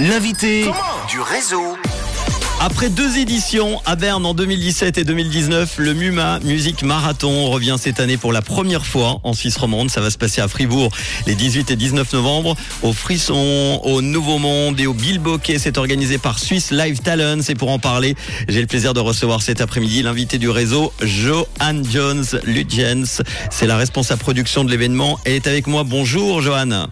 L'invité du réseau. Après deux éditions à Berne en 2017 et 2019, le MUMA Musique Marathon revient cette année pour la première fois en Suisse romande. Ça va se passer à Fribourg les 18 et 19 novembre. Au Frisson, au Nouveau Monde et au Bilboquet. C'est organisé par Swiss Live Talents. Et pour en parler, j'ai le plaisir de recevoir cet après-midi l'invité du réseau, Johan Jones Lugens. C'est la responsable production de l'événement. Elle est avec moi. Bonjour, Johan.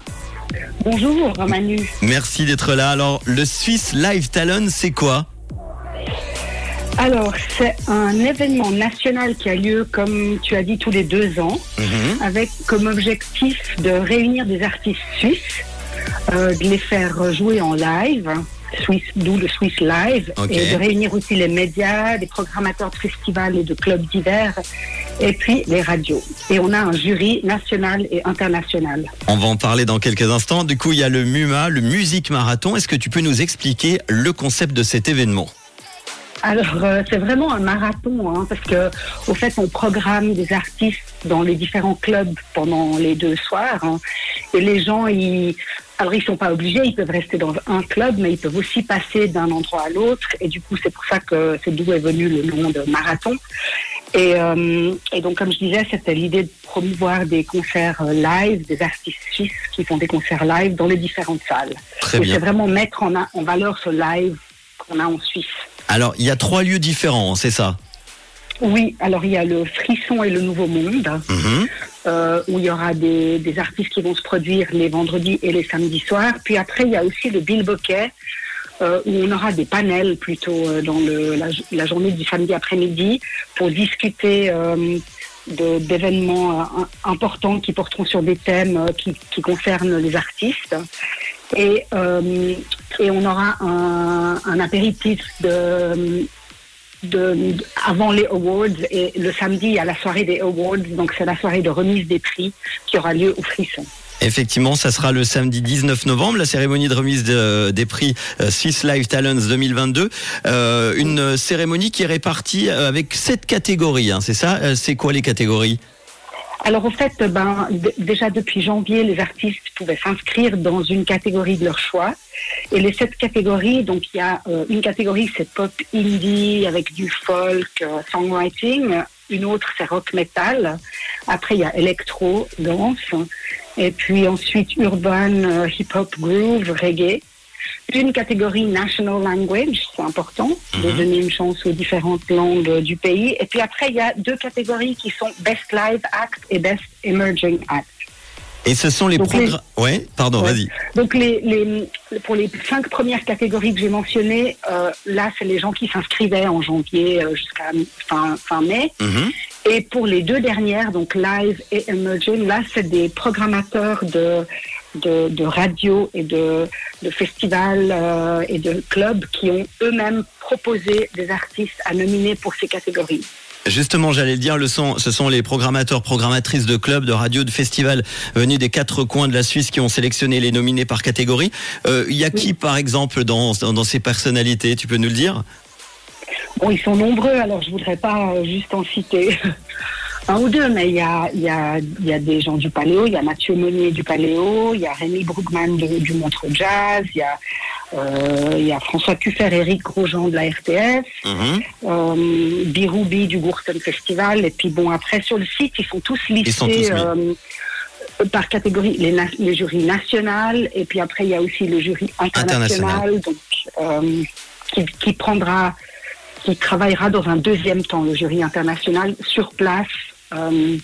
Bonjour Manu. Merci d'être là. Alors, le Swiss Live Talent, c'est quoi alors, c'est un événement national qui a lieu, comme tu as dit, tous les deux ans, Mhm. avec comme objectif de réunir des artistes suisses, euh, de les faire jouer en live, Suisse, d'où le Swiss Live, et de réunir aussi les médias, les programmateurs de festivals et de clubs divers, et puis les radios. Et on a un jury national et international. On va en parler dans quelques instants. Du coup, il y a le MUMA, le Musique Marathon. Est-ce que tu peux nous expliquer le concept de cet événement? Alors, euh, c'est vraiment un marathon, hein, parce que au fait, on programme des artistes dans les différents clubs pendant les deux soirs, hein, et les gens, ils, alors ils sont pas obligés, ils peuvent rester dans un club, mais ils peuvent aussi passer d'un endroit à l'autre, et du coup, c'est pour ça que c'est d'où est venu le nom de marathon. Et, euh, et donc, comme je disais, c'était l'idée de promouvoir des concerts euh, live, des artistes suisses qui font des concerts live dans les différentes salles. Très Et bien. c'est vraiment mettre en, valeur ce live qu'on a en Suisse. Alors, il y a trois lieux différents, c'est ça? Oui, alors il y a le Frisson et le Nouveau Monde, Mhm. Euh, où il y aura des, des artistes qui vont se produire les vendredis et les samedis soirs. Puis après, il y a aussi le Bilboquet, euh, où on aura des panels plutôt euh, dans le, la, journée du samedi après-midi pour discuter euh, d'événements euh, im- importants qui porteront sur des thèmes qui, qui concernent les artistes. Et, et on aura un, un apéritif de, de, avant les awards et le samedi il y a la soirée des awards donc c'est la soirée de remise des prix qui aura lieu au Frisson. Effectivement, ça sera le samedi 19 novembre, la cérémonie de remise de- des prix euh, Swiss Live Talents 2022. Euh, une cérémonie qui est répartie euh, avec sept catégories, hein, c'est ça C'est quoi les catégories? Alors au fait ben déjà depuis janvier les artistes pouvaient s'inscrire dans une catégorie de leur choix et les sept catégories donc il y a euh, une catégorie c'est pop indie avec du folk euh, songwriting une autre c'est rock metal après il y a électro danse et puis ensuite urban euh, hip hop groove reggae une catégorie national language, c'est important, de Mhm. donner une chance aux différentes langues du pays. Et puis après, il y a deux catégories qui sont Best Live Act et Best Emerging Act. Et ce sont les programmes... Ouais, pardon, Ouais. vas-y. Donc les, les, pour les cinq premières catégories que j'ai mentionnées, euh, là, c'est les gens qui s'inscrivaient en janvier euh, jusqu'à fin, fin mai. Mhm. Et pour les deux dernières, donc live et emerging, là, c'est des programmateurs de, de, de radio et de, de festivals euh, et de clubs qui ont eux-mêmes proposé des artistes à nominer pour ces catégories. Justement, j'allais le dire, le sont, ce sont les programmateurs, programmatrices de clubs, de radios, de festivals venus des quatre coins de la Suisse qui ont sélectionné les nominés par catégorie. Euh, Il y a qui, par exemple, dans, dans, dans ces personnalités Tu peux nous le dire? Bon, ils sont nombreux, alors je voudrais pas euh, juste en citer un ou deux, mais il y a, y, a, y a des gens du Paléo, il y a Mathieu Monnier du Paléo, il y a Rémi Brugman de- du Montreux Jazz, il y a, il y a François Cuffer, Eric Grosjean de la RTS, Mhm. euh, Biroubi du Gourton Festival, et puis bon, après sur le site, ils sont tous listés sont tous mis. euh, par catégorie, les, na- les jurys nationaux, et puis après il y a aussi le jury international, donc euh, qui, qui prendra, qui travaillera dans un deuxième temps, le jury international, sur place, euh,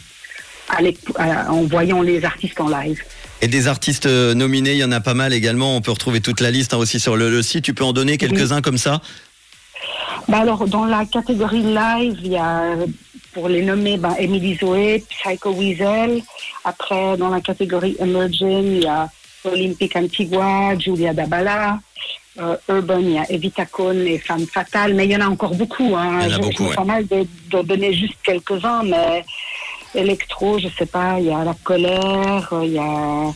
en voyant les artistes en live. Et des artistes euh, nominés, il y en a pas mal également. On peut retrouver toute la liste hein, aussi sur le, le site. Tu peux en donner quelques-uns comme ça? Bah alors, dans la catégorie live, il y a, pour les nommer, ben, Emily Zoé, Psycho Weasel. Après, dans la catégorie Emerging, il y a Olympique Antigua, Julia Dabala. Euh, Urban, il y a Evita Cohn et Femme Fatale. Mais il y en a encore beaucoup. Hein. Il y en a je, beaucoup, je me ouais. mal de, de donner juste quelques-uns, mais électro, je sais pas, il y a La Colère, il y a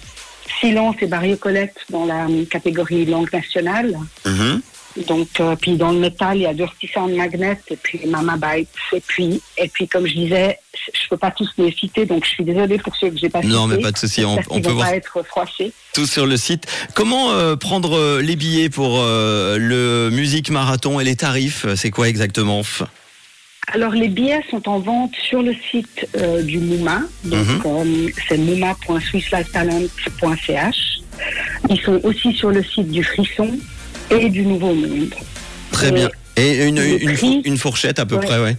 Silence et Barrio Colette dans la catégorie langue nationale. Mhm. Donc, euh, puis dans le métal, il y a Dirty Sound Magnet et puis Mama Bites. Et puis, et puis comme je disais, je peux pas tous les citer, donc je suis désolée pour ceux que j'ai pas cités. Non, mais pas de souci. On, on peut voir pas être froissés. tout sur le site. Comment euh, prendre euh, les billets pour euh, le Musique Marathon et les tarifs C'est quoi exactement? Alors, les billets sont en vente sur le site euh, du Mouma. Donc, Mhm. euh, c'est mouma.swisslifetalent.ch. Ils sont aussi sur le site du Frisson et du Nouveau Monde. Très Et bien. Et une, le une, prix une fourchette à peu Ouais. près, ouais.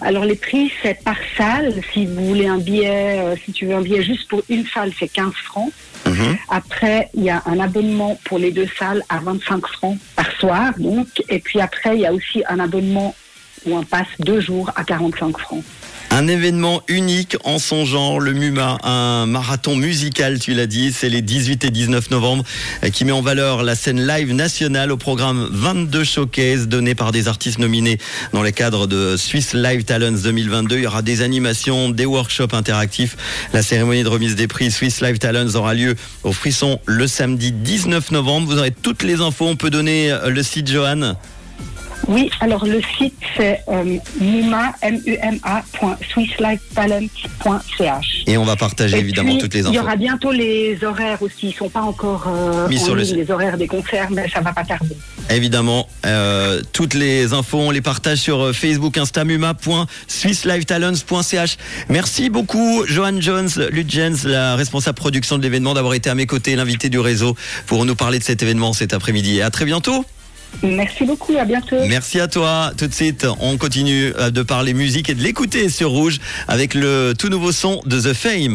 Alors les prix c'est par salle. Si vous voulez un billet, euh, si tu veux un billet juste pour une salle, c'est 15 francs. Mhm. Après, il y a un abonnement pour les deux salles à 25 francs par soir, donc. Et puis après, il y a aussi un abonnement où on passe deux jours à 45 francs. Un événement unique en son genre, le MUMA, un marathon musical, tu l'as dit, c'est les 18 et 19 novembre, euh, qui met en valeur la scène live nationale au programme 22 showcase donnés par des artistes nominés dans le cadre de Swiss Live Talents 2022. Il y aura des animations, des workshops interactifs. La cérémonie de remise des prix Swiss Live Talents aura lieu au Frisson le samedi 19 novembre. Vous aurez toutes les infos. On peut donner euh, le site Johan? Oui, alors le site c'est euh. Et on va partager Et évidemment puis, toutes les Il y infos. aura bientôt les horaires aussi. Ils sont pas encore euh, Mis en sur le ligne, site. les horaires des concerts, mais ça va pas tarder. Évidemment, euh, toutes les infos, on les partage sur euh, Facebook, instamuma.swisslifetalents.ch. Merci beaucoup, Johan Jones, Ludgens, la responsable production de l'événement, d'avoir été à mes côtés, l'invité du réseau, pour nous parler de cet événement cet après-midi. Et à très bientôt. Merci beaucoup, à bientôt. Merci à toi. Tout de suite, on continue euh, de parler musique et de l'écouter sur Rouge avec le tout nouveau son de The Fame.